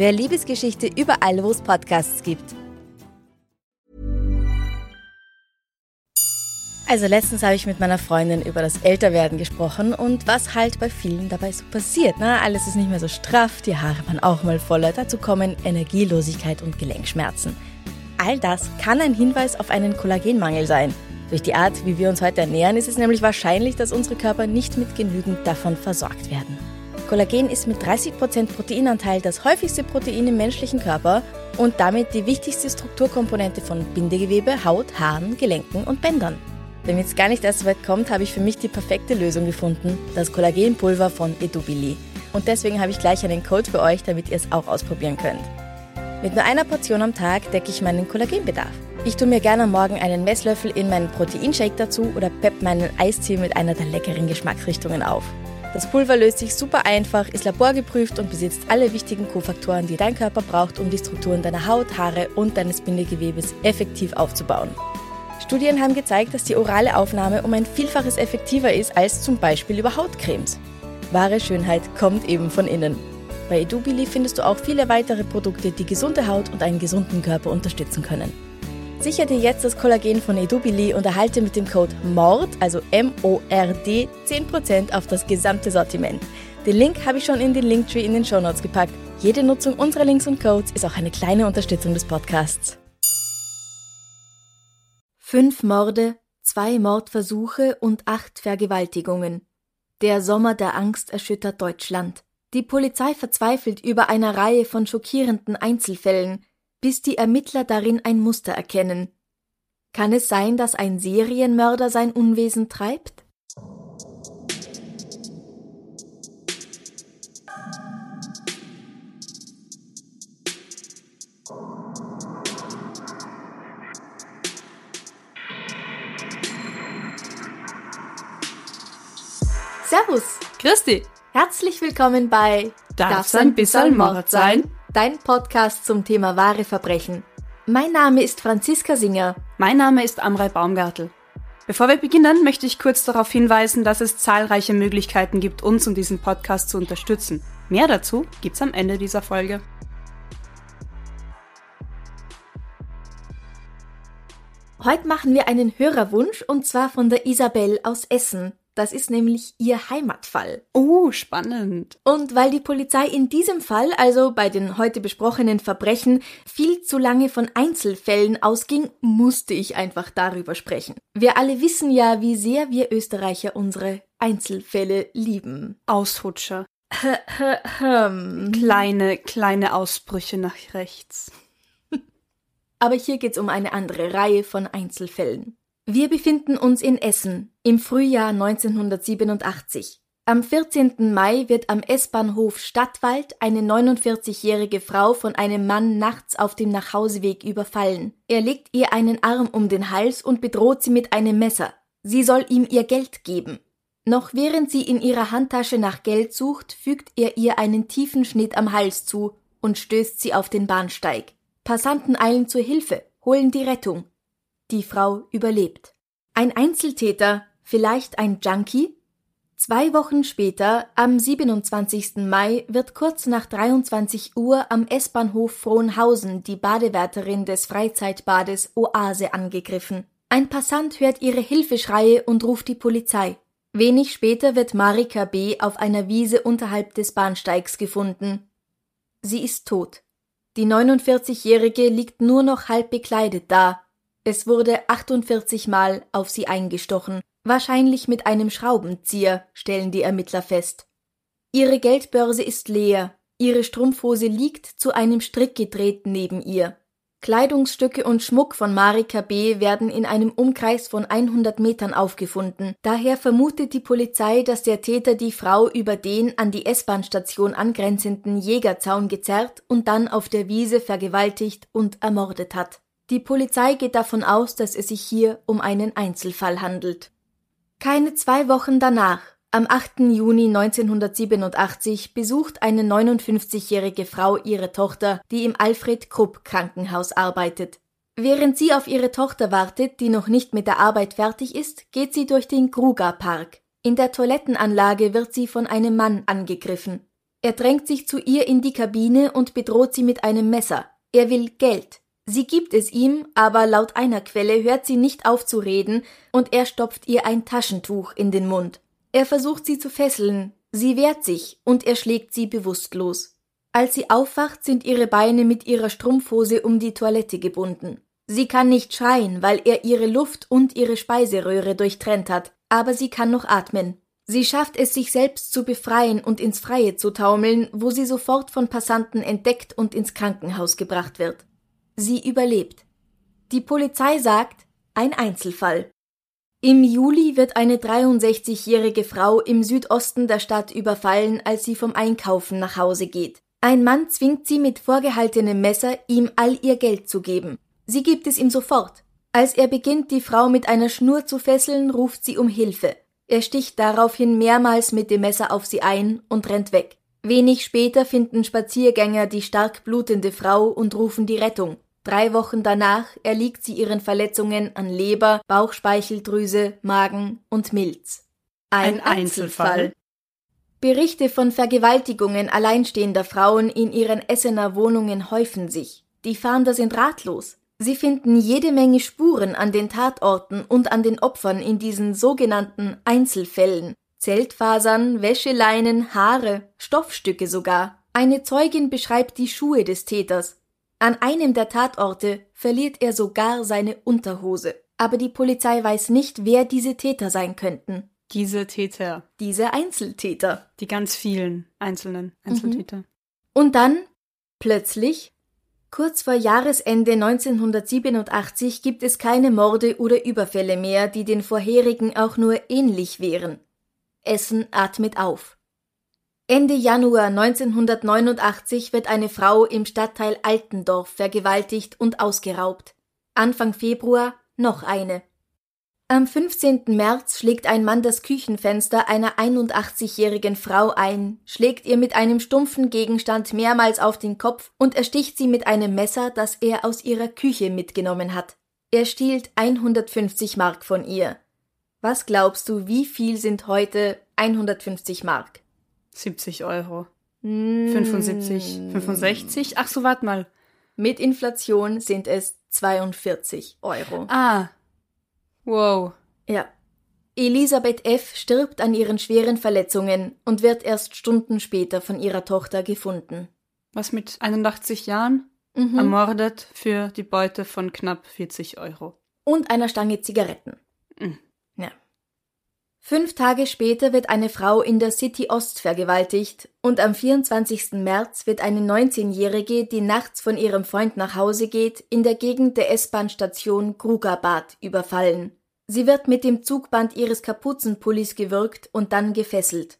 Wer Liebesgeschichte überall, wo es Podcasts gibt. Also letztens habe ich mit meiner Freundin über das Älterwerden gesprochen und was halt bei vielen dabei so passiert. Na, alles ist nicht mehr so straff, die Haare waren auch mal voller, dazu kommen Energielosigkeit und Gelenkschmerzen. All das kann ein Hinweis auf einen Kollagenmangel sein. Durch die Art, wie wir uns heute ernähren, ist es nämlich wahrscheinlich, dass unsere Körper nicht mit genügend davon versorgt werden. Kollagen ist mit 30% Proteinanteil das häufigste Protein im menschlichen Körper und damit die wichtigste Strukturkomponente von Bindegewebe, Haut, Haaren, Gelenken und Bändern. Damit es gar nicht erst so weit kommt, habe ich für mich die perfekte Lösung gefunden, das Kollagenpulver von Edubili. Und deswegen habe ich gleich einen Code für euch, damit ihr es auch ausprobieren könnt. Mit nur einer Portion am Tag decke ich meinen Kollagenbedarf. Ich tue mir gerne am Morgen einen Messlöffel in meinen Proteinshake dazu oder pepp meinen Eistee mit einer der leckeren Geschmacksrichtungen auf. Das Pulver löst sich super einfach, ist laborgeprüft und besitzt alle wichtigen Kofaktoren, die dein Körper braucht, um die Strukturen deiner Haut, Haare und deines Bindegewebes effektiv aufzubauen. Studien haben gezeigt, dass die orale Aufnahme um ein Vielfaches effektiver ist als zum Beispiel über Hautcremes. Wahre Schönheit kommt eben von innen. Bei Edubili findest du auch viele weitere Produkte, die gesunde Haut und einen gesunden Körper unterstützen können. Sicher dir jetzt das Kollagen von Edubili und erhalte mit dem Code MORD, also M-O-R-D, 10% auf das gesamte Sortiment. Den Link habe ich schon in den Linktree in den Shownotes gepackt. Jede Nutzung unserer Links und Codes ist auch eine kleine Unterstützung des Podcasts. Fünf Morde, zwei Mordversuche und acht Vergewaltigungen. Der Sommer der Angst erschüttert Deutschland. Die Polizei verzweifelt über eine Reihe von schockierenden Einzelfällen, bis die Ermittler darin ein Muster erkennen. Kann es sein, dass ein Serienmörder sein Unwesen treibt? Servus! Christi! Herzlich willkommen bei Darf's ein bisschen Mord sein? Dein Podcast zum Thema wahre Verbrechen. Mein Name ist Franziska Singer. Mein Name ist Amrei Baumgartel. Bevor wir beginnen, möchte ich kurz darauf hinweisen, dass es zahlreiche Möglichkeiten gibt, uns und diesen Podcast zu unterstützen. Mehr dazu gibt's am Ende dieser Folge. Heute machen wir einen Hörerwunsch und zwar von der Isabel aus Essen. Das ist nämlich ihr Heimatfall. Oh, spannend. Und weil die Polizei in diesem Fall, also bei den heute besprochenen Verbrechen, viel zu lange von Einzelfällen ausging, musste ich einfach darüber sprechen. Wir alle wissen ja, wie sehr wir Österreicher unsere Einzelfälle lieben. Ausrutscher. kleine, kleine Ausbrüche nach rechts. Aber hier geht's um eine andere Reihe von Einzelfällen. Wir befinden uns in Essen im Frühjahr 1987. Am 14. Mai wird am S-Bahnhof Stadtwald eine 49-jährige Frau von einem Mann nachts auf dem Nachhauseweg überfallen. Er legt ihr einen Arm um den Hals und bedroht sie mit einem Messer. Sie soll ihm ihr Geld geben. Noch während sie in ihrer Handtasche nach Geld sucht, fügt er ihr einen tiefen Schnitt am Hals zu und stößt sie auf den Bahnsteig. Passanten eilen zur Hilfe, holen die Rettung. Die Frau überlebt. Ein Einzeltäter, vielleicht ein Junkie? Zwei Wochen später, am 27. Mai, wird kurz nach 23 Uhr am S-Bahnhof Frohnhausen die Badewärterin des Freizeitbades Oase angegriffen. Ein Passant hört ihre Hilfeschreie und ruft die Polizei. Wenig später wird Marika B. auf einer Wiese unterhalb des Bahnsteigs gefunden. Sie ist tot. Die 49-Jährige liegt nur noch halb bekleidet da, es wurde 48 Mal auf sie eingestochen, wahrscheinlich mit einem Schraubenzieher, stellen die Ermittler fest. Ihre Geldbörse ist leer, ihre Strumpfhose liegt zu einem Strick gedreht neben ihr. Kleidungsstücke und Schmuck von Marika B. werden in einem Umkreis von 100 Metern aufgefunden. Daher vermutet die Polizei, dass der Täter die Frau über den an die S-Bahn-Station angrenzenden Jägerzaun gezerrt und dann auf der Wiese vergewaltigt und ermordet hat. Die Polizei geht davon aus, dass es sich hier um einen Einzelfall handelt. Keine zwei Wochen danach am 8. Juni 1987 besucht eine 59-jährige Frau ihre Tochter, die im Alfred Krupp Krankenhaus arbeitet. Während sie auf ihre Tochter wartet, die noch nicht mit der Arbeit fertig ist, geht sie durch den Kruger Park. In der Toilettenanlage wird sie von einem Mann angegriffen. Er drängt sich zu ihr in die Kabine und bedroht sie mit einem Messer. Er will Geld. Sie gibt es ihm, aber laut einer Quelle hört sie nicht auf zu reden und er stopft ihr ein Taschentuch in den Mund. Er versucht sie zu fesseln, sie wehrt sich und er schlägt sie bewusstlos. Als sie aufwacht, sind ihre Beine mit ihrer Strumpfhose um die Toilette gebunden. Sie kann nicht schreien, weil er ihre Luft und ihre Speiseröhre durchtrennt hat, aber sie kann noch atmen. Sie schafft es, sich selbst zu befreien und ins Freie zu taumeln, wo sie sofort von Passanten entdeckt und ins Krankenhaus gebracht wird. Sie überlebt. Die Polizei sagt, ein Einzelfall. Im Juli wird eine 63-jährige Frau im Südosten der Stadt überfallen, als sie vom Einkaufen nach Hause geht. Ein Mann zwingt sie mit vorgehaltenem Messer, ihm all ihr Geld zu geben. Sie gibt es ihm sofort. Als er beginnt, die Frau mit einer Schnur zu fesseln, ruft sie um Hilfe. Er sticht daraufhin mehrmals mit dem Messer auf sie ein und rennt weg. Wenig später finden Spaziergänger die stark blutende Frau und rufen die Rettung. Drei Wochen danach erliegt sie ihren Verletzungen an Leber, Bauchspeicheldrüse, Magen und Milz. Ein, Ein Einzelfall. Berichte von Vergewaltigungen alleinstehender Frauen in ihren Essener Wohnungen häufen sich. Die Fahnder sind ratlos. Sie finden jede Menge Spuren an den Tatorten und an den Opfern in diesen sogenannten Einzelfällen. Zeltfasern, Wäscheleinen, Haare, Stoffstücke sogar. Eine Zeugin beschreibt die Schuhe des Täters, an einem der Tatorte verliert er sogar seine Unterhose. Aber die Polizei weiß nicht, wer diese Täter sein könnten. Diese Täter. Diese Einzeltäter. Die ganz vielen einzelnen Einzeltäter. Mhm. Und dann, plötzlich, kurz vor Jahresende 1987 gibt es keine Morde oder Überfälle mehr, die den vorherigen auch nur ähnlich wären. Essen atmet auf. Ende Januar 1989 wird eine Frau im Stadtteil Altendorf vergewaltigt und ausgeraubt. Anfang Februar noch eine. Am 15. März schlägt ein Mann das Küchenfenster einer 81-jährigen Frau ein, schlägt ihr mit einem stumpfen Gegenstand mehrmals auf den Kopf und ersticht sie mit einem Messer, das er aus ihrer Küche mitgenommen hat. Er stiehlt 150 Mark von ihr. Was glaubst du, wie viel sind heute 150 Mark? 70 Euro. Mm. 75, 65? Ach so, warte mal. Mit Inflation sind es 42 Euro. Ah. Wow. Ja. Elisabeth F. stirbt an ihren schweren Verletzungen und wird erst Stunden später von ihrer Tochter gefunden. Was mit 81 Jahren? Mhm. Ermordet für die Beute von knapp 40 Euro. Und einer Stange Zigaretten. Mhm. Fünf Tage später wird eine Frau in der City Ost vergewaltigt und am 24. März wird eine 19-Jährige, die nachts von ihrem Freund nach Hause geht, in der Gegend der S-Bahn-Station Krugabad überfallen. Sie wird mit dem Zugband ihres Kapuzenpullis gewürgt und dann gefesselt.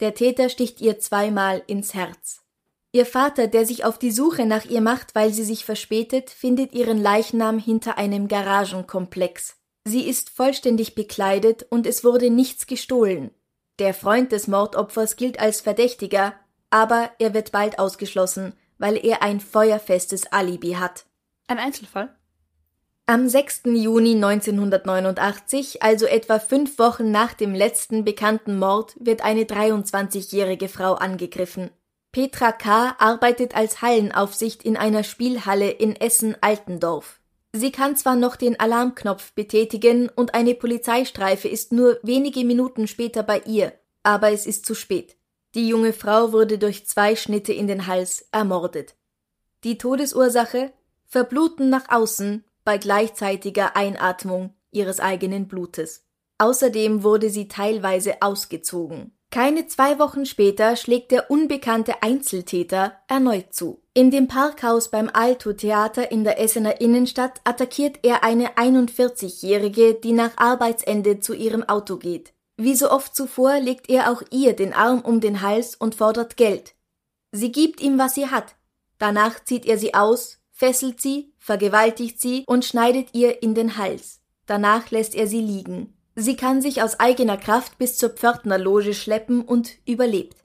Der Täter sticht ihr zweimal ins Herz. Ihr Vater, der sich auf die Suche nach ihr macht, weil sie sich verspätet, findet ihren Leichnam hinter einem Garagenkomplex. Sie ist vollständig bekleidet und es wurde nichts gestohlen. Der Freund des Mordopfers gilt als Verdächtiger, aber er wird bald ausgeschlossen, weil er ein feuerfestes Alibi hat. Ein Einzelfall? Am 6. Juni 1989, also etwa fünf Wochen nach dem letzten bekannten Mord, wird eine 23-jährige Frau angegriffen. Petra K. arbeitet als Hallenaufsicht in einer Spielhalle in Essen-Altendorf. Sie kann zwar noch den Alarmknopf betätigen und eine Polizeistreife ist nur wenige Minuten später bei ihr, aber es ist zu spät. Die junge Frau wurde durch zwei Schnitte in den Hals ermordet. Die Todesursache Verbluten nach außen bei gleichzeitiger Einatmung ihres eigenen Blutes. Außerdem wurde sie teilweise ausgezogen. Keine zwei Wochen später schlägt der unbekannte Einzeltäter erneut zu. In dem Parkhaus beim Alto Theater in der Essener Innenstadt attackiert er eine 41-Jährige, die nach Arbeitsende zu ihrem Auto geht. Wie so oft zuvor legt er auch ihr den Arm um den Hals und fordert Geld. Sie gibt ihm, was sie hat. Danach zieht er sie aus, fesselt sie, vergewaltigt sie und schneidet ihr in den Hals. Danach lässt er sie liegen. Sie kann sich aus eigener Kraft bis zur Pförtnerloge schleppen und überlebt.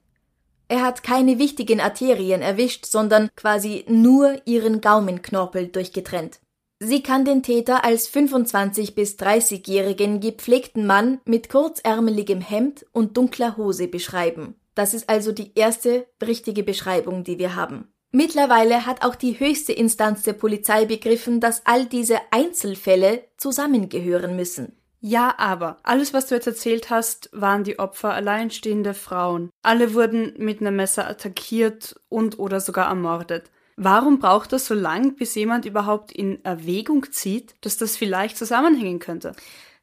Er hat keine wichtigen Arterien erwischt, sondern quasi nur ihren Gaumenknorpel durchgetrennt. Sie kann den Täter als 25 bis 30-jährigen gepflegten Mann mit kurzärmeligem Hemd und dunkler Hose beschreiben. Das ist also die erste richtige Beschreibung, die wir haben. Mittlerweile hat auch die höchste Instanz der Polizei begriffen, dass all diese Einzelfälle zusammengehören müssen. Ja, aber alles, was du jetzt erzählt hast, waren die Opfer alleinstehende Frauen. Alle wurden mit einem Messer attackiert und oder sogar ermordet. Warum braucht das so lang, bis jemand überhaupt in Erwägung zieht, dass das vielleicht zusammenhängen könnte?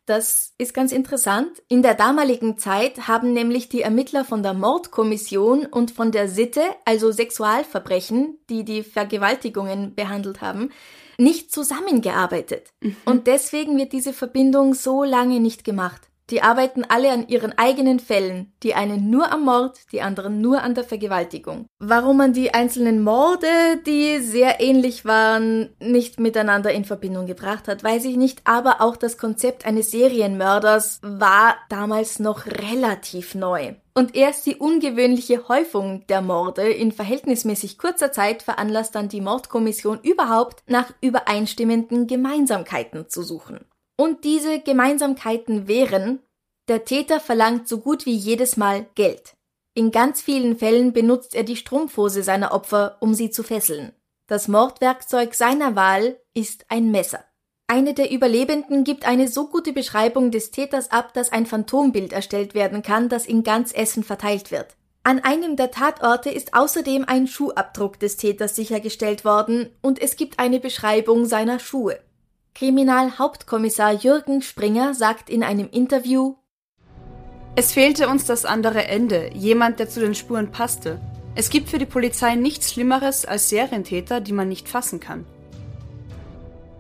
Das ist ganz interessant. In der damaligen Zeit haben nämlich die Ermittler von der Mordkommission und von der Sitte, also Sexualverbrechen, die die Vergewaltigungen behandelt haben, nicht zusammengearbeitet. Mhm. Und deswegen wird diese Verbindung so lange nicht gemacht. Die arbeiten alle an ihren eigenen Fällen, die einen nur am Mord, die anderen nur an der Vergewaltigung. Warum man die einzelnen Morde, die sehr ähnlich waren, nicht miteinander in Verbindung gebracht hat, weiß ich nicht, aber auch das Konzept eines Serienmörders war damals noch relativ neu. Und erst die ungewöhnliche Häufung der Morde in verhältnismäßig kurzer Zeit veranlasst dann die Mordkommission überhaupt nach übereinstimmenden Gemeinsamkeiten zu suchen. Und diese Gemeinsamkeiten wären, der Täter verlangt so gut wie jedes Mal Geld. In ganz vielen Fällen benutzt er die Strumpfhose seiner Opfer, um sie zu fesseln. Das Mordwerkzeug seiner Wahl ist ein Messer. Eine der Überlebenden gibt eine so gute Beschreibung des Täters ab, dass ein Phantombild erstellt werden kann, das in ganz Essen verteilt wird. An einem der Tatorte ist außerdem ein Schuhabdruck des Täters sichergestellt worden und es gibt eine Beschreibung seiner Schuhe. Kriminalhauptkommissar Jürgen Springer sagt in einem Interview Es fehlte uns das andere Ende, jemand, der zu den Spuren passte. Es gibt für die Polizei nichts Schlimmeres als Serientäter, die man nicht fassen kann.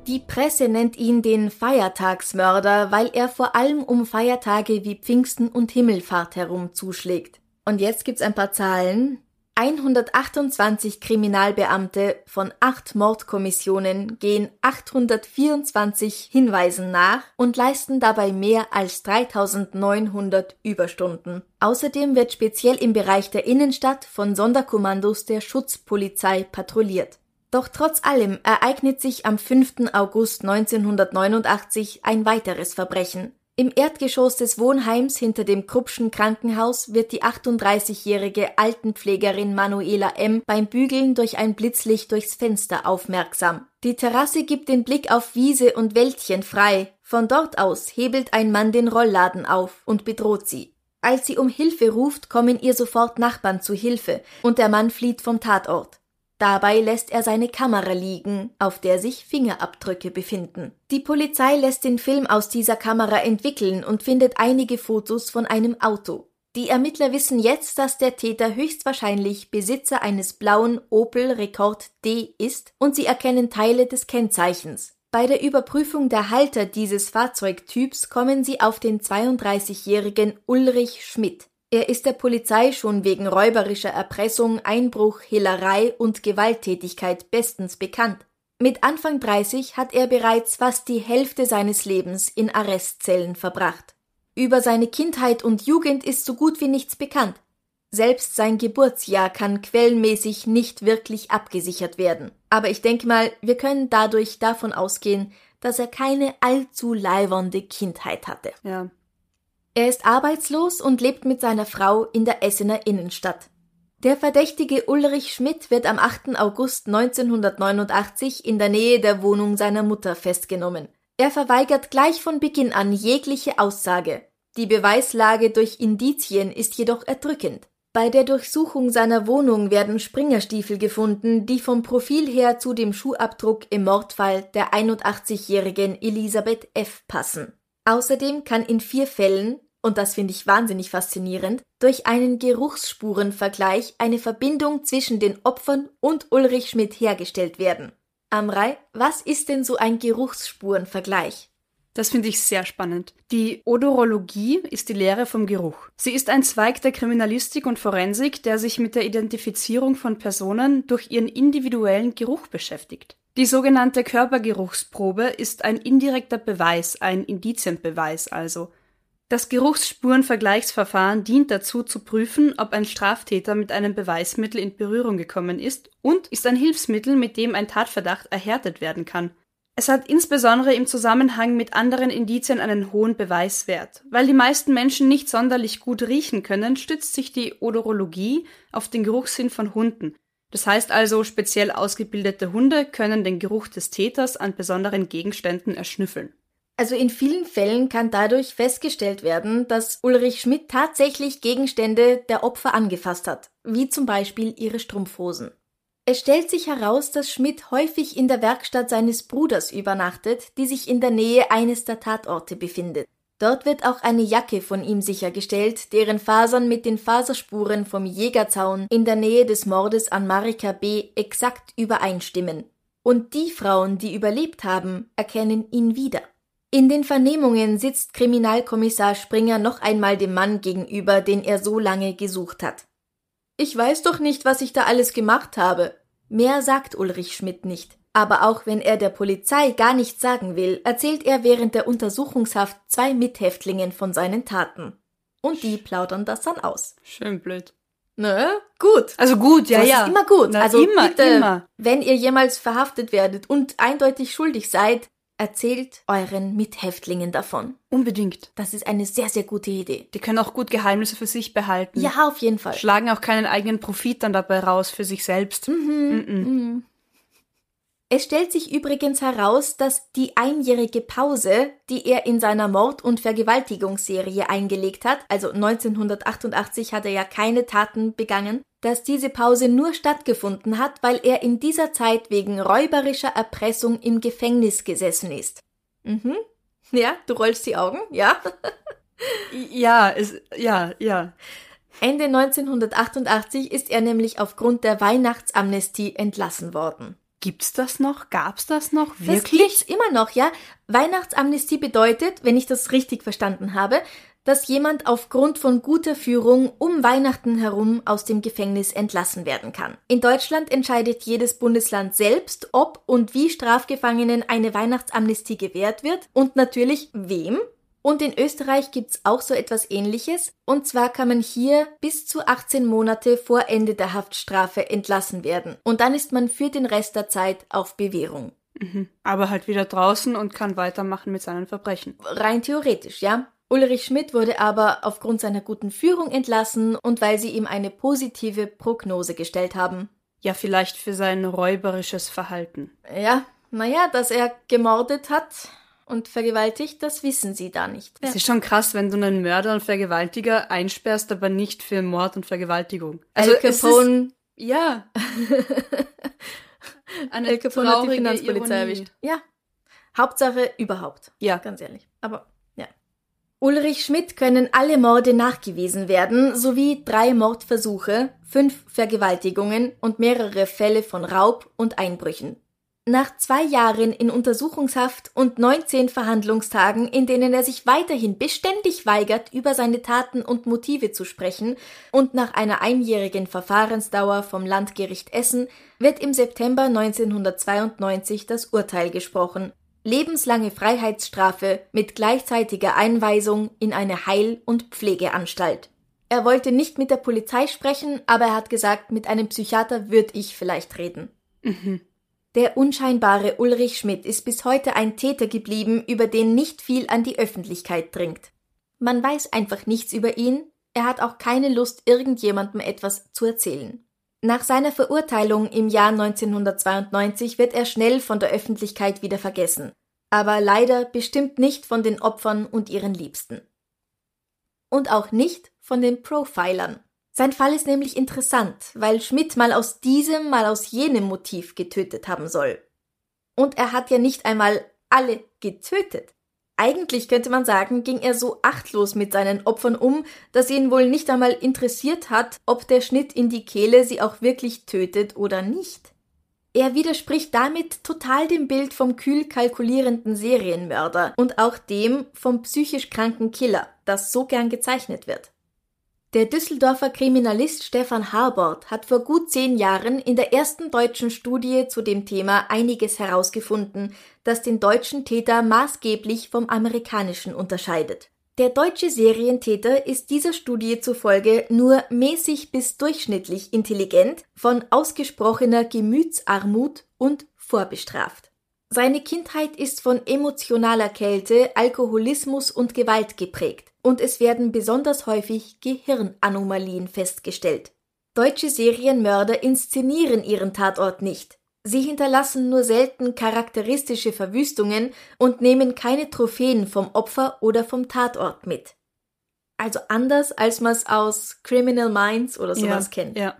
Die Presse nennt ihn den Feiertagsmörder, weil er vor allem um Feiertage wie Pfingsten und Himmelfahrt herum zuschlägt. Und jetzt gibt's ein paar Zahlen. 128 Kriminalbeamte von acht Mordkommissionen gehen 824 Hinweisen nach und leisten dabei mehr als 3900 Überstunden. Außerdem wird speziell im Bereich der Innenstadt von Sonderkommandos der Schutzpolizei patrouilliert. Doch trotz allem ereignet sich am 5. August 1989 ein weiteres Verbrechen. Im Erdgeschoss des Wohnheims hinter dem Kruppschen Krankenhaus wird die 38-jährige Altenpflegerin Manuela M. beim Bügeln durch ein Blitzlicht durchs Fenster aufmerksam. Die Terrasse gibt den Blick auf Wiese und Wäldchen frei. Von dort aus hebelt ein Mann den Rollladen auf und bedroht sie. Als sie um Hilfe ruft, kommen ihr sofort Nachbarn zu Hilfe und der Mann flieht vom Tatort. Dabei lässt er seine Kamera liegen, auf der sich Fingerabdrücke befinden. Die Polizei lässt den Film aus dieser Kamera entwickeln und findet einige Fotos von einem Auto. Die Ermittler wissen jetzt, dass der Täter höchstwahrscheinlich Besitzer eines blauen Opel Rekord D ist und sie erkennen Teile des Kennzeichens. Bei der Überprüfung der Halter dieses Fahrzeugtyps kommen sie auf den 32-jährigen Ulrich Schmidt. Er ist der Polizei schon wegen räuberischer Erpressung, Einbruch, Hehlerei und Gewalttätigkeit bestens bekannt. Mit Anfang 30 hat er bereits fast die Hälfte seines Lebens in Arrestzellen verbracht. Über seine Kindheit und Jugend ist so gut wie nichts bekannt. Selbst sein Geburtsjahr kann quellenmäßig nicht wirklich abgesichert werden. Aber ich denke mal, wir können dadurch davon ausgehen, dass er keine allzu leiwernde Kindheit hatte. Ja. Er ist arbeitslos und lebt mit seiner Frau in der Essener Innenstadt. Der verdächtige Ulrich Schmidt wird am 8. August 1989 in der Nähe der Wohnung seiner Mutter festgenommen. Er verweigert gleich von Beginn an jegliche Aussage. Die Beweislage durch Indizien ist jedoch erdrückend. Bei der Durchsuchung seiner Wohnung werden Springerstiefel gefunden, die vom Profil her zu dem Schuhabdruck im Mordfall der 81-jährigen Elisabeth F. passen. Außerdem kann in vier Fällen und das finde ich wahnsinnig faszinierend, durch einen Geruchsspurenvergleich eine Verbindung zwischen den Opfern und Ulrich Schmidt hergestellt werden. Amrei, was ist denn so ein Geruchsspurenvergleich? Das finde ich sehr spannend. Die Odorologie ist die Lehre vom Geruch. Sie ist ein Zweig der Kriminalistik und Forensik, der sich mit der Identifizierung von Personen durch ihren individuellen Geruch beschäftigt. Die sogenannte Körpergeruchsprobe ist ein indirekter Beweis, ein Indizienbeweis also. Das Geruchsspurenvergleichsverfahren dient dazu zu prüfen, ob ein Straftäter mit einem Beweismittel in Berührung gekommen ist und ist ein Hilfsmittel, mit dem ein Tatverdacht erhärtet werden kann. Es hat insbesondere im Zusammenhang mit anderen Indizien einen hohen Beweiswert. Weil die meisten Menschen nicht sonderlich gut riechen können, stützt sich die Odorologie auf den Geruchssinn von Hunden. Das heißt also, speziell ausgebildete Hunde können den Geruch des Täters an besonderen Gegenständen erschnüffeln. Also in vielen Fällen kann dadurch festgestellt werden, dass Ulrich Schmidt tatsächlich Gegenstände der Opfer angefasst hat, wie zum Beispiel ihre Strumpfhosen. Es stellt sich heraus, dass Schmidt häufig in der Werkstatt seines Bruders übernachtet, die sich in der Nähe eines der Tatorte befindet. Dort wird auch eine Jacke von ihm sichergestellt, deren Fasern mit den Faserspuren vom Jägerzaun in der Nähe des Mordes an Marika B. exakt übereinstimmen. Und die Frauen, die überlebt haben, erkennen ihn wieder. In den Vernehmungen sitzt Kriminalkommissar Springer noch einmal dem Mann gegenüber, den er so lange gesucht hat. Ich weiß doch nicht, was ich da alles gemacht habe. Mehr sagt Ulrich Schmidt nicht. Aber auch wenn er der Polizei gar nichts sagen will, erzählt er während der Untersuchungshaft zwei Mithäftlingen von seinen Taten. Und die plaudern das dann aus. Schön blöd. Ne? Gut. Also gut, ja, das ja. ist immer gut. Na, also immer, bitte, immer. wenn ihr jemals verhaftet werdet und eindeutig schuldig seid, erzählt euren Mithäftlingen davon. Unbedingt. Das ist eine sehr, sehr gute Idee. Die können auch gut Geheimnisse für sich behalten. Ja, auf jeden Fall. Schlagen auch keinen eigenen Profit dann dabei raus für sich selbst. Mhm. Mhm. Es stellt sich übrigens heraus, dass die einjährige Pause, die er in seiner Mord- und Vergewaltigungsserie eingelegt hat, also 1988 hat er ja keine Taten begangen, dass diese Pause nur stattgefunden hat, weil er in dieser Zeit wegen räuberischer Erpressung im Gefängnis gesessen ist. Mhm. Ja, du rollst die Augen, ja? Ja, es, ja, ja. Ende 1988 ist er nämlich aufgrund der Weihnachtsamnestie entlassen worden. Gibt's das noch? Gab's das noch? Das Wirklich? gibt's immer noch, ja. Weihnachtsamnestie bedeutet, wenn ich das richtig verstanden habe, dass jemand aufgrund von guter Führung um Weihnachten herum aus dem Gefängnis entlassen werden kann. In Deutschland entscheidet jedes Bundesland selbst, ob und wie Strafgefangenen eine Weihnachtsamnestie gewährt wird und natürlich wem. Und in Österreich gibt's auch so etwas ähnliches. Und zwar kann man hier bis zu 18 Monate vor Ende der Haftstrafe entlassen werden. Und dann ist man für den Rest der Zeit auf Bewährung. Mhm. Aber halt wieder draußen und kann weitermachen mit seinen Verbrechen. Rein theoretisch, ja. Ulrich Schmidt wurde aber aufgrund seiner guten Führung entlassen und weil sie ihm eine positive Prognose gestellt haben. Ja, vielleicht für sein räuberisches Verhalten. Ja, naja, dass er gemordet hat und vergewaltigt, das wissen sie da nicht. Es ist schon krass, wenn du einen Mörder und Vergewaltiger einsperrst, aber nicht für Mord und Vergewaltigung. Also Al Capone, ja. Eine Al Capone hat die Finanzpolizei erwischt. Ja. Hauptsache überhaupt. Ja. Ganz ehrlich. Aber. Ulrich Schmidt können alle Morde nachgewiesen werden, sowie drei Mordversuche, fünf Vergewaltigungen und mehrere Fälle von Raub und Einbrüchen. Nach zwei Jahren in Untersuchungshaft und 19 Verhandlungstagen, in denen er sich weiterhin beständig weigert, über seine Taten und Motive zu sprechen, und nach einer einjährigen Verfahrensdauer vom Landgericht Essen, wird im September 1992 das Urteil gesprochen. Lebenslange Freiheitsstrafe mit gleichzeitiger Einweisung in eine Heil- und Pflegeanstalt. Er wollte nicht mit der Polizei sprechen, aber er hat gesagt, mit einem Psychiater würde ich vielleicht reden. Mhm. Der unscheinbare Ulrich Schmidt ist bis heute ein Täter geblieben, über den nicht viel an die Öffentlichkeit dringt. Man weiß einfach nichts über ihn, er hat auch keine Lust, irgendjemandem etwas zu erzählen. Nach seiner Verurteilung im Jahr 1992 wird er schnell von der Öffentlichkeit wieder vergessen, aber leider bestimmt nicht von den Opfern und ihren Liebsten. Und auch nicht von den Profilern. Sein Fall ist nämlich interessant, weil Schmidt mal aus diesem, mal aus jenem Motiv getötet haben soll. Und er hat ja nicht einmal alle getötet. Eigentlich könnte man sagen, ging er so achtlos mit seinen Opfern um, dass ihn wohl nicht einmal interessiert hat, ob der Schnitt in die Kehle sie auch wirklich tötet oder nicht. Er widerspricht damit total dem Bild vom kühl kalkulierenden Serienmörder und auch dem vom psychisch kranken Killer, das so gern gezeichnet wird. Der Düsseldorfer Kriminalist Stefan Harbord hat vor gut zehn Jahren in der ersten deutschen Studie zu dem Thema einiges herausgefunden, das den deutschen Täter maßgeblich vom amerikanischen unterscheidet. Der deutsche Serientäter ist dieser Studie zufolge nur mäßig bis durchschnittlich intelligent, von ausgesprochener Gemütsarmut und vorbestraft. Seine Kindheit ist von emotionaler Kälte, Alkoholismus und Gewalt geprägt und es werden besonders häufig Gehirnanomalien festgestellt. Deutsche Serienmörder inszenieren ihren Tatort nicht. Sie hinterlassen nur selten charakteristische Verwüstungen und nehmen keine Trophäen vom Opfer oder vom Tatort mit. Also anders, als man es aus Criminal Minds oder sowas ja, kennt. Ja.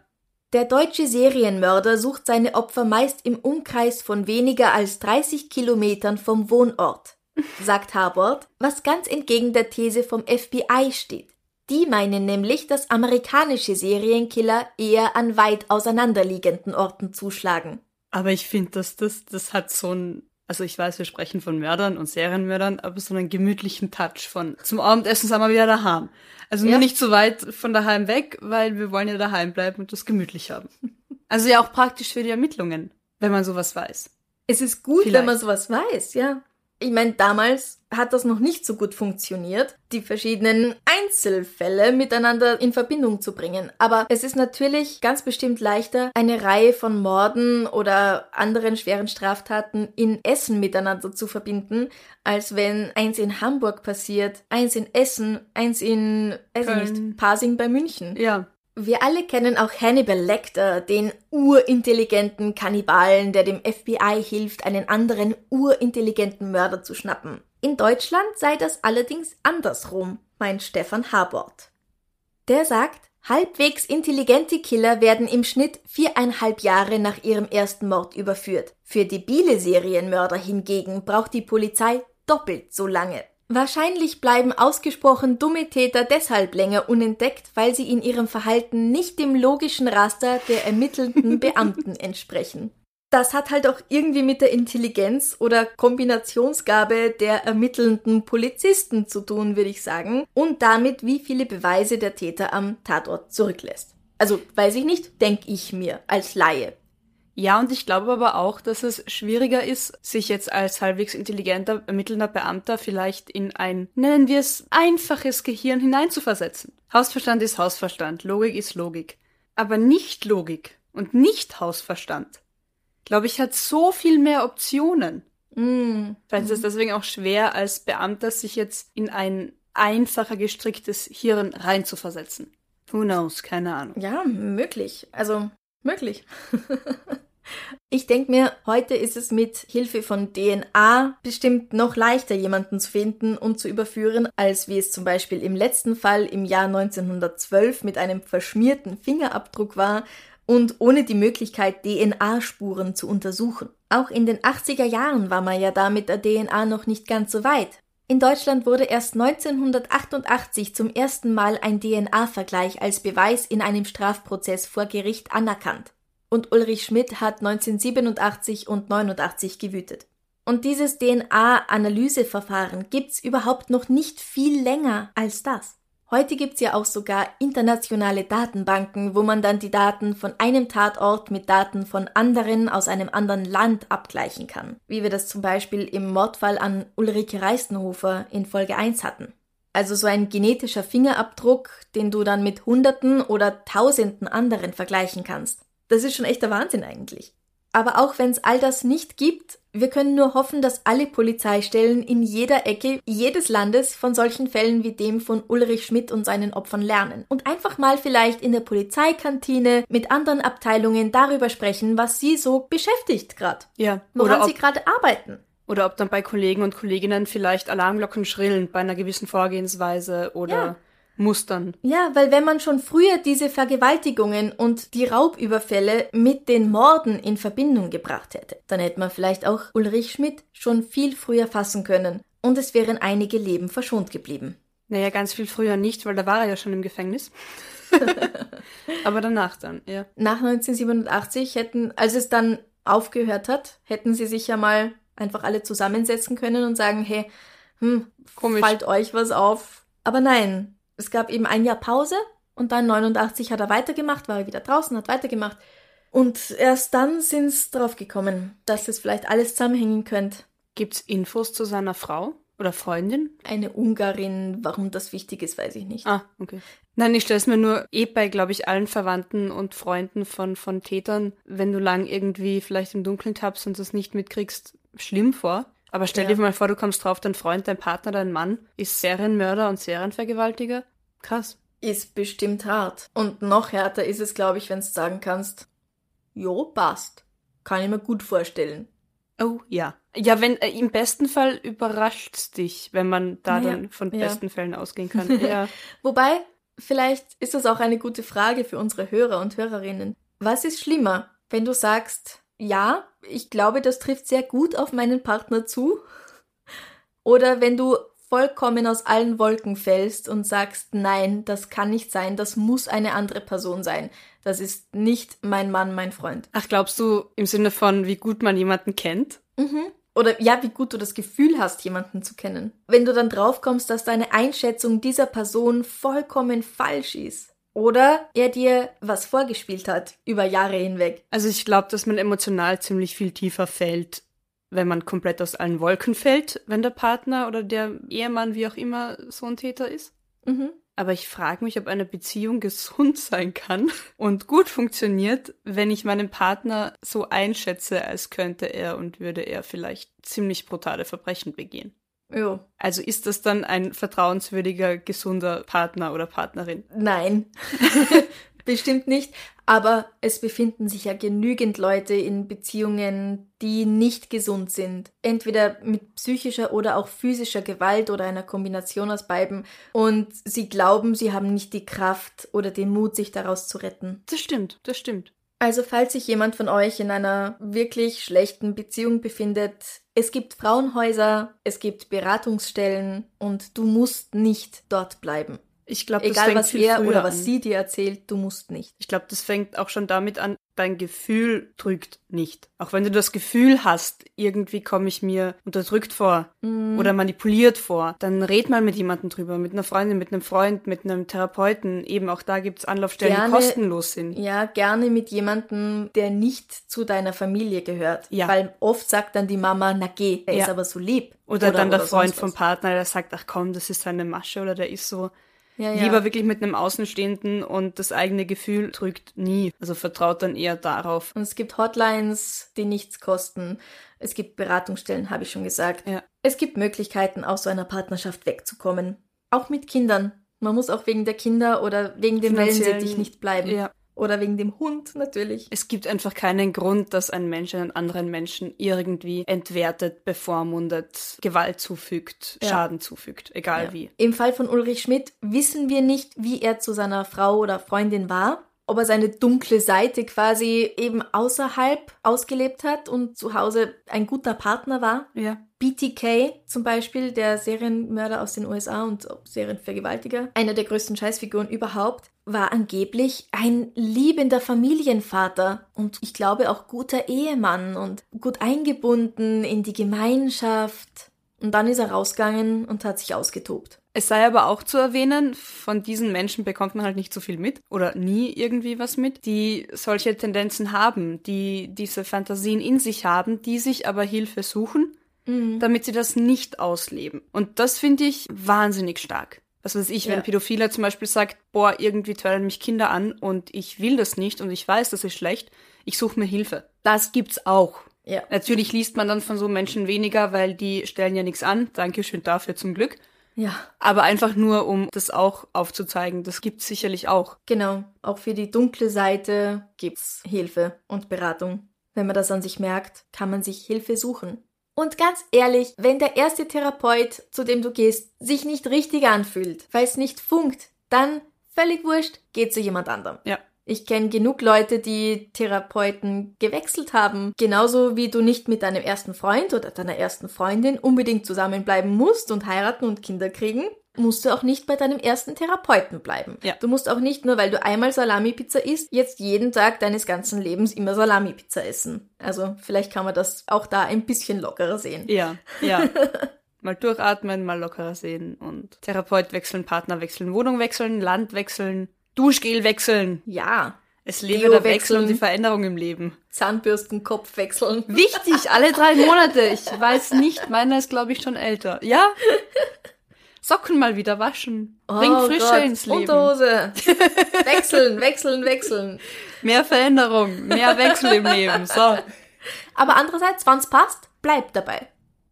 Der deutsche Serienmörder sucht seine Opfer meist im Umkreis von weniger als 30 Kilometern vom Wohnort, sagt Harbord, was ganz entgegen der These vom FBI steht. Die meinen nämlich, dass amerikanische Serienkiller eher an weit auseinanderliegenden Orten zuschlagen. Aber ich finde, dass das, das hat so ein, also ich weiß, wir sprechen von Mördern und Serienmördern, aber so einen gemütlichen Touch von zum Abendessen sind wir wieder daheim. Also ja. nur nicht zu weit von daheim weg, weil wir wollen ja daheim bleiben und das gemütlich haben. Also ja auch praktisch für die Ermittlungen, wenn man sowas weiß. Es ist gut, Vielleicht. wenn man sowas weiß, ja. Ich meine, damals hat das noch nicht so gut funktioniert, die verschiedenen Einzelfälle miteinander in Verbindung zu bringen. Aber es ist natürlich ganz bestimmt leichter, eine Reihe von Morden oder anderen schweren Straftaten in Essen miteinander zu verbinden, als wenn eins in Hamburg passiert, eins in Essen, eins in, weiß ich nicht, Pasing bei München. Ja. Wir alle kennen auch Hannibal Lecter, den urintelligenten Kannibalen, der dem FBI hilft, einen anderen urintelligenten Mörder zu schnappen. In Deutschland sei das allerdings andersrum, meint Stefan Habort. Der sagt, halbwegs intelligente Killer werden im Schnitt viereinhalb Jahre nach ihrem ersten Mord überführt. Für debile Serienmörder hingegen braucht die Polizei doppelt so lange. Wahrscheinlich bleiben ausgesprochen dumme Täter deshalb länger unentdeckt, weil sie in ihrem Verhalten nicht dem logischen Raster der ermittelnden Beamten entsprechen. Das hat halt auch irgendwie mit der Intelligenz oder Kombinationsgabe der ermittelnden Polizisten zu tun, würde ich sagen, und damit, wie viele Beweise der Täter am Tatort zurücklässt. Also weiß ich nicht, denke ich mir als Laie. Ja, und ich glaube aber auch, dass es schwieriger ist, sich jetzt als halbwegs intelligenter, ermittelnder Beamter vielleicht in ein, nennen wir es, einfaches Gehirn hineinzuversetzen. Hausverstand ist Hausverstand, Logik ist Logik. Aber nicht Logik und nicht Hausverstand, glaube ich, hat so viel mehr Optionen. Mm. Vielleicht ist es deswegen auch schwer, als Beamter sich jetzt in ein einfacher gestricktes Hirn reinzuversetzen. Who knows, keine Ahnung. Ja, möglich. Also, möglich. Ich denke mir, heute ist es mit Hilfe von DNA bestimmt noch leichter, jemanden zu finden und zu überführen, als wie es zum Beispiel im letzten Fall im Jahr 1912 mit einem verschmierten Fingerabdruck war und ohne die Möglichkeit, DNA-Spuren zu untersuchen. Auch in den 80er Jahren war man ja da mit der DNA noch nicht ganz so weit. In Deutschland wurde erst 1988 zum ersten Mal ein DNA-Vergleich als Beweis in einem Strafprozess vor Gericht anerkannt und Ulrich Schmidt hat 1987 und 89 gewütet. Und dieses DNA-Analyseverfahren gibt's überhaupt noch nicht viel länger als das. Heute gibt's ja auch sogar internationale Datenbanken, wo man dann die Daten von einem Tatort mit Daten von anderen aus einem anderen Land abgleichen kann, wie wir das zum Beispiel im Mordfall an Ulrike Reistenhofer in Folge 1 hatten. Also so ein genetischer Fingerabdruck, den du dann mit Hunderten oder Tausenden anderen vergleichen kannst. Das ist schon echter Wahnsinn eigentlich. Aber auch wenn es all das nicht gibt, wir können nur hoffen, dass alle Polizeistellen in jeder Ecke jedes Landes von solchen Fällen wie dem von Ulrich Schmidt und seinen Opfern lernen und einfach mal vielleicht in der Polizeikantine mit anderen Abteilungen darüber sprechen, was sie so beschäftigt gerade. Ja. Woran sie gerade arbeiten. Oder ob dann bei Kollegen und Kolleginnen vielleicht Alarmglocken schrillen bei einer gewissen Vorgehensweise oder ja. Mustern. Ja, weil wenn man schon früher diese Vergewaltigungen und die Raubüberfälle mit den Morden in Verbindung gebracht hätte, dann hätte man vielleicht auch Ulrich Schmidt schon viel früher fassen können und es wären einige Leben verschont geblieben. Naja, ganz viel früher nicht, weil da war er ja schon im Gefängnis. Aber danach dann, ja. Nach 1987 hätten, als es dann aufgehört hat, hätten sie sich ja mal einfach alle zusammensetzen können und sagen, hey, hm, Komisch. fällt euch was auf? Aber nein, es gab eben ein Jahr Pause und dann 89 hat er weitergemacht, war er wieder draußen, hat weitergemacht. Und erst dann sind sie drauf gekommen, dass es vielleicht alles zusammenhängen könnte. Gibt's Infos zu seiner Frau oder Freundin? Eine Ungarin, warum das wichtig ist, weiß ich nicht. Ah, okay. Nein, ich stelle es mir nur eh bei, glaube ich, allen Verwandten und Freunden von, von Tätern, wenn du lang irgendwie vielleicht im Dunkeln tappst und das nicht mitkriegst, schlimm vor. Aber stell Ja. dir mal vor, du kommst drauf, dein Freund, dein Partner, dein Mann ist Serienmörder und Serienvergewaltiger. Krass. Ist bestimmt hart. Und noch härter ist es, glaube ich, wenn du sagen kannst, jo, passt. Kann ich mir gut vorstellen. Oh ja. Ja, wenn äh, im besten Fall überrascht's dich, wenn man da Ja, dann von ja. besten Fällen ausgehen kann. ja. Wobei, vielleicht ist das auch eine gute Frage für unsere Hörer und Hörerinnen. Was ist schlimmer, wenn du sagst, ja, ich glaube, das trifft sehr gut auf meinen Partner zu? Oder wenn du vollkommen aus allen Wolken fällst und sagst, nein, das kann nicht sein, das muss eine andere Person sein. Das ist nicht mein Mann, mein Freund. Ach, glaubst du im Sinne von, wie gut man jemanden kennt? Mhm. Oder ja, wie gut du das Gefühl hast, jemanden zu kennen. Wenn du dann draufkommst, dass deine Einschätzung dieser Person vollkommen falsch ist. Oder er dir was vorgespielt hat über Jahre hinweg. Also ich glaube, dass man emotional ziemlich viel tiefer fällt, wenn man komplett aus allen Wolken fällt, wenn der Partner oder der Ehemann, wie auch immer, so ein Täter ist. Mhm. Aber ich frage mich, ob eine Beziehung gesund sein kann und gut funktioniert, wenn ich meinen Partner so einschätze, als könnte er und würde er vielleicht ziemlich brutale Verbrechen begehen. Jo. Also ist das dann ein vertrauenswürdiger, gesunder Partner oder Partnerin? Nein. Bestimmt nicht. Aber es befinden sich ja genügend Leute in Beziehungen, die nicht gesund sind. Entweder mit psychischer oder auch physischer Gewalt oder einer Kombination aus beiden. Und sie glauben, sie haben nicht die Kraft oder den Mut, sich daraus zu retten. Das stimmt, das stimmt. Also falls sich jemand von euch in einer wirklich schlechten Beziehung befindet, es gibt Frauenhäuser, es gibt Beratungsstellen und du musst nicht dort bleiben. Ich glaube, das Egal was er oder was an. sie dir erzählt, du musst nicht. Ich glaube, das fängt auch schon damit an, dein Gefühl trügt nicht. Auch wenn du das Gefühl hast, irgendwie komme ich mir unterdrückt vor Mhm. oder manipuliert vor, dann red mal mit jemandem drüber, mit einer Freundin, mit einem Freund, mit einem Therapeuten. Eben auch da gibt's Anlaufstellen, Gerne- die kostenlos sind. Ja, gerne mit jemandem, der nicht zu deiner Familie gehört. Ja. Weil oft sagt dann die Mama, na geh, er Ja. ist aber so lieb. Oder, dann der oder Freund sonst vom. Partner, der sagt, ach komm, das ist seine Masche oder der ist so. Ja, ja. Lieber wirklich mit einem Außenstehenden und das eigene Gefühl trügt nie. Also vertraut dann eher darauf. Und es gibt Hotlines, die nichts kosten. Es gibt Beratungsstellen, habe ich schon gesagt. Ja. Es gibt Möglichkeiten, aus so einer Partnerschaft wegzukommen. Auch mit Kindern. Man muss auch wegen der Kinder oder wegen dem Wellensittich nicht bleiben. Ja. Oder wegen dem Hund natürlich. Es gibt einfach keinen Grund, dass ein Mensch einen anderen Menschen irgendwie entwertet, bevormundet, Gewalt zufügt, Ja. Schaden zufügt, egal Ja. wie. Im Fall von Ulrich Schmidt wissen wir nicht, wie er zu seiner Frau oder Freundin war. Ob er seine dunkle Seite quasi eben außerhalb ausgelebt hat und zu Hause ein guter Partner war. Ja. BTK zum Beispiel, der Serienmörder aus den USA und Serienvergewaltiger, einer der größten Scheißfiguren überhaupt, war angeblich ein liebender Familienvater und ich glaube auch guter Ehemann und gut eingebunden in die Gemeinschaft. Und dann ist er rausgegangen und hat sich ausgetobt. Es sei aber auch zu erwähnen, von diesen Menschen bekommt man halt nicht so viel mit oder nie irgendwie was mit, die solche Tendenzen haben, die diese Fantasien in sich haben, die sich aber Hilfe suchen, damit sie das nicht ausleben. Und das finde ich wahnsinnig stark. Was weiß ich, wenn ein Pädophiler zum Beispiel sagt, boah, irgendwie tören mich Kinder an und ich will das nicht und ich weiß, das ist schlecht, ich suche mir Hilfe. Das gibt's auch. Ja. Natürlich liest man dann von so Menschen weniger, weil die stellen ja nichts an. Dankeschön dafür zum Glück. Ja, Aber einfach nur, um das auch aufzuzeigen. Das gibt's sicherlich auch. genau. Auch für die dunkle Seite gibt's Hilfe und Beratung. Wenn man das an sich merkt, kann man sich Hilfe suchen. Und ganz ehrlich, wenn der erste Therapeut, zu dem du gehst, sich nicht richtig anfühlt, weil es nicht funkt, dann völlig wurscht, geh zu jemand anderem. Ja. Ich kenne genug Leute, die Therapeuten gewechselt haben. Genauso wie du nicht mit deinem ersten Freund oder deiner ersten Freundin unbedingt zusammenbleiben musst und heiraten und Kinder kriegen, musst du auch nicht bei deinem ersten Therapeuten bleiben. Ja. Du musst auch nicht nur, weil du einmal Salami-Pizza isst, jetzt jeden Tag deines ganzen Lebens immer Salami-Pizza essen. Also vielleicht kann man das auch da ein bisschen lockerer sehen. Ja, ja. mal durchatmen, mal lockerer sehen und Therapeut wechseln, Partner wechseln, Wohnung wechseln, Land wechseln, Duschgel wechseln. Ja. Es lebe Deo der Wechsel wechseln. und die Veränderung im Leben. Zahnbürstenkopf wechseln. Wichtig, alle drei Monate. Ich weiß nicht, meiner ist, glaube ich, schon älter. Ja? Socken mal wieder waschen. Bring Oh Frische Gott, ins Leben. Unterhose. wechseln, wechseln, wechseln. Mehr Veränderung, mehr Wechsel im Leben. So. Aber andererseits, wann's passt, bleib dabei.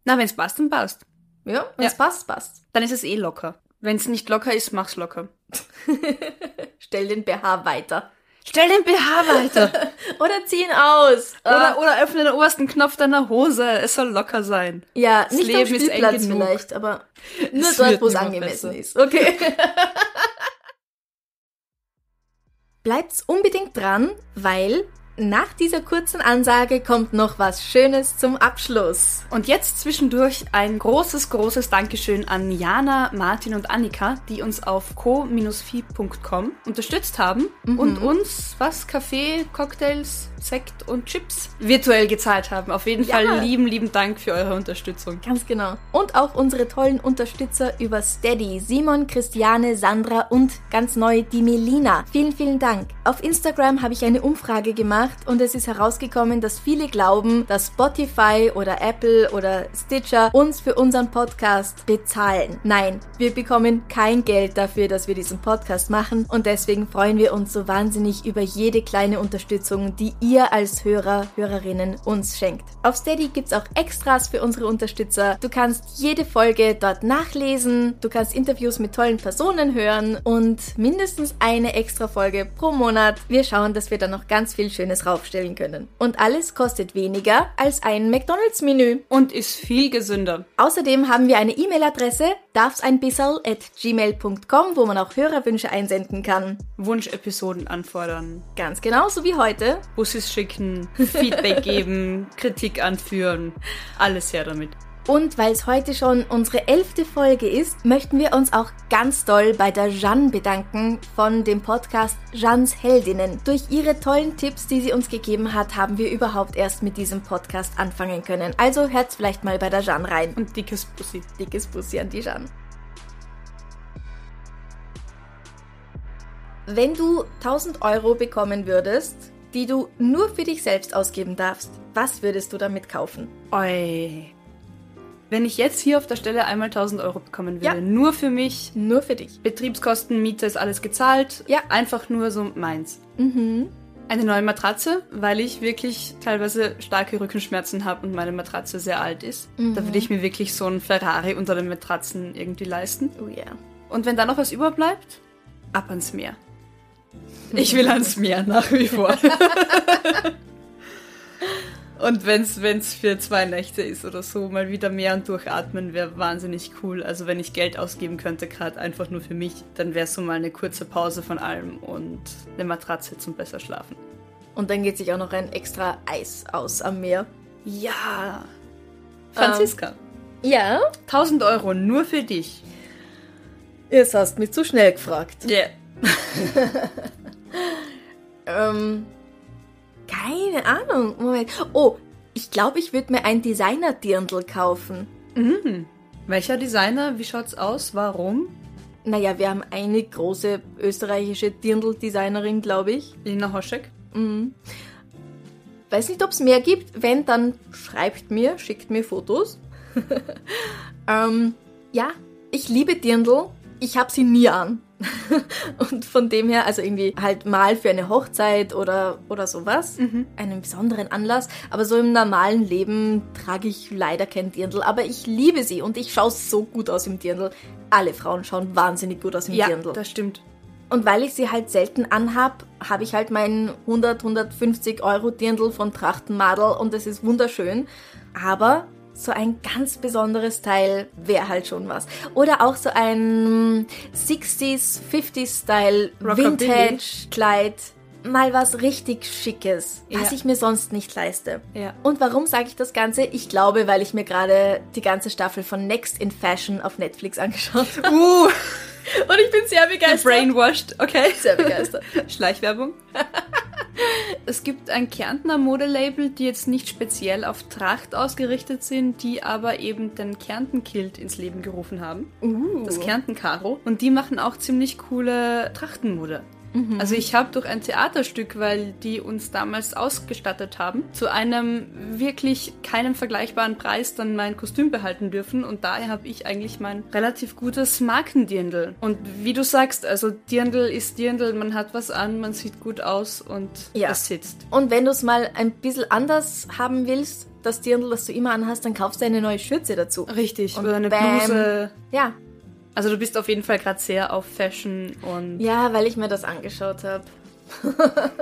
Na, wenn's passt, dann passt. Ja, wenn's Ja. passt, passt. Dann ist es eh locker. Wenn's nicht locker ist, mach's locker. Stell den BH weiter. Stell den BH weiter. Oder zieh ihn aus. Oder, oder öffne den obersten Knopf deiner Hose. Es soll locker sein. Ja, Das nicht am Leben ist eng Spielplatz vielleicht, aber nur Es dort, wo es angemessen besser. ist. Okay. Bleibt's unbedingt dran, weil nach dieser kurzen Ansage kommt noch was Schönes zum Abschluss. Und jetzt zwischendurch ein großes, großes Dankeschön an Jana, Martin und Annika, die uns auf co-fi.com unterstützt haben und uns was Kaffee, Cocktails, Sekt und Chips virtuell gezahlt haben. Auf jeden Ja. Fall lieben, lieben Dank für eure Unterstützung. Ganz genau. Und auch unsere tollen Unterstützer über Steady, Simon, Christiane, Sandra und ganz neu die Melina. Vielen, vielen Dank. Auf Instagram habe ich eine Umfrage gemacht und es ist herausgekommen, dass viele glauben, dass Spotify oder Apple oder Stitcher uns für unseren Podcast bezahlen. Nein, wir bekommen kein Geld dafür, dass wir diesen Podcast machen und deswegen freuen wir uns so wahnsinnig über jede kleine Unterstützung, die ihr als Hörer, Hörerinnen uns schenkt. Auf Steady gibt's auch Extras für unsere Unterstützer. Du kannst jede Folge dort nachlesen, du kannst Interviews mit tollen Personen hören und mindestens eine extra Folge pro Monat. Wir schauen, dass wir da noch ganz viel Schönes raufstellen können. Und alles kostet weniger als ein McDonalds-Menü. Und ist viel gesünder. Außerdem haben wir eine E-Mail-Adresse, darfseinbisserl at gmail.com, wo man auch Hörerwünsche einsenden kann. Wunschepisoden anfordern, Ganz genau, so wie heute. Bussis schicken, Feedback geben, Kritik anführen. Alles her damit. Und weil es heute schon unsere elfte Folge ist, möchten wir uns auch ganz doll bei der Jeanne bedanken von dem Podcast Jeannes Heldinnen. Durch ihre tollen Tipps, die sie uns gegeben hat, haben wir überhaupt erst mit diesem Podcast anfangen können. Also hört's vielleicht mal bei der Jeanne rein. Und dickes Bussi. Dickes Bussi an die Jeanne. Wenn du 1000 Euro bekommen würdest, die du nur für dich selbst ausgeben darfst, was würdest du damit kaufen? Oi. Wenn ich jetzt hier auf der Stelle einmal 1000 Euro bekommen würde, Ja. nur für mich, Nur für dich. Betriebskosten, Miete ist alles gezahlt, Ja. einfach nur so meins. Mhm. Eine neue Matratze, weil ich wirklich teilweise starke Rückenschmerzen habe und meine Matratze sehr alt ist. Da würde ich mir wirklich so einen Ferrari unter den Matratzen irgendwie leisten. Oh ja. Und wenn da noch was überbleibt, ab ans Meer. Ich will ans Meer nach wie vor. und wenn's wenn's für zwei Nächte ist oder so, mal wieder Meer und durchatmen wäre wahnsinnig cool. Also wenn ich Geld ausgeben könnte, gerade einfach nur für mich, dann wäre so mal eine kurze Pause von allem und eine Matratze zum besser schlafen. Und dann geht sich auch noch ein extra Eis aus am Meer. Ja. Franziska, Ja? 1000 Euro nur für dich. Jetzt hast mich zu schnell gefragt. Yeah. Ähm, keine Ahnung. Moment. Oh, ich glaube, ich würde mir ein Designer-Dirndl kaufen. Mhm. Welcher Designer? Wie schaut's aus? Warum? Naja, wir haben eine große österreichische Dirndl-Designerin, glaube ich. Lina Hoschek? Mhm. Weiß nicht, ob es mehr gibt. Wenn, dann schreibt mir, schickt mir Fotos. ähm, ja, ich liebe Dirndl. Ich habe sie nie an. Und von dem her, also irgendwie halt mal für eine Hochzeit oder, oder sowas, einen besonderen Anlass. Aber so im normalen Leben trage ich leider kein Dirndl. Aber ich liebe sie und ich schaue so gut aus im Dirndl. Alle Frauen schauen wahnsinnig gut aus im Ja, Dirndl. das stimmt. Und weil ich sie halt selten anhab, habe ich halt meinen 100, 150 Euro Dirndl von Trachtenmadel und es ist wunderschön. Aber so ein ganz besonderes Teil wäre halt schon was. Oder auch so ein 60s, 50s Style. Vintage Kleid. mal was richtig Schickes, was Ja. ich mir sonst nicht leiste. Ja. Und warum sage ich das Ganze? Ich glaube, weil ich mir gerade die ganze Staffel von Next in Fashion auf Netflix angeschaut habe. Uh, Und ich bin sehr begeistert. brainwashed, okay. Sehr begeistert. Schleichwerbung. es gibt ein Kärntner Modelabel, die jetzt nicht speziell auf Tracht ausgerichtet sind, die aber eben den Kärnten-Kilt ins Leben gerufen haben. Uh. Das Kärnten-Karo. Und die machen auch ziemlich coole Trachtenmode. Also ich habe durch ein Theaterstück, weil die uns damals ausgestattet haben, zu einem wirklich keinem vergleichbaren Preis dann mein Kostüm behalten dürfen und daher habe ich eigentlich mein relativ gutes Markendirndl. Und wie du sagst, also Dirndl ist Dirndl, man hat was an, man sieht gut aus und Ja. es sitzt. Und wenn du es mal ein bisschen anders haben willst, das Dirndl, das du immer anhast, dann kaufst du eine neue Schürze dazu. Richtig, Und oder eine bam. Bluse. Ja. Also du bist auf jeden Fall gerade sehr auf Fashion und Ja, weil ich mir das angeschaut habe.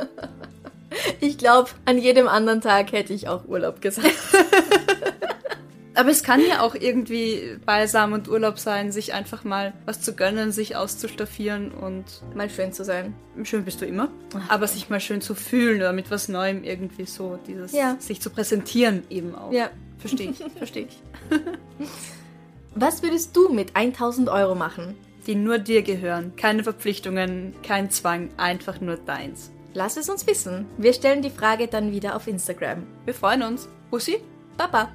ich glaube, an jedem anderen Tag hätte ich auch Urlaub gesagt. Aber es kann ja auch irgendwie Balsam und Urlaub sein, sich einfach mal was zu gönnen, sich auszustaffieren und Mal schön zu sein. schön bist du immer, aber sich mal schön zu fühlen oder mit was Neuem irgendwie so, dieses Ja. sich zu präsentieren eben auch. Ja. Verstehe ich, verstehe ich. Was würdest du mit 1000 Euro machen? Die nur dir gehören, keine Verpflichtungen, kein Zwang, einfach nur deins. Lass es uns wissen. Wir stellen die Frage dann wieder auf Instagram. Wir freuen uns. Bussi? Baba!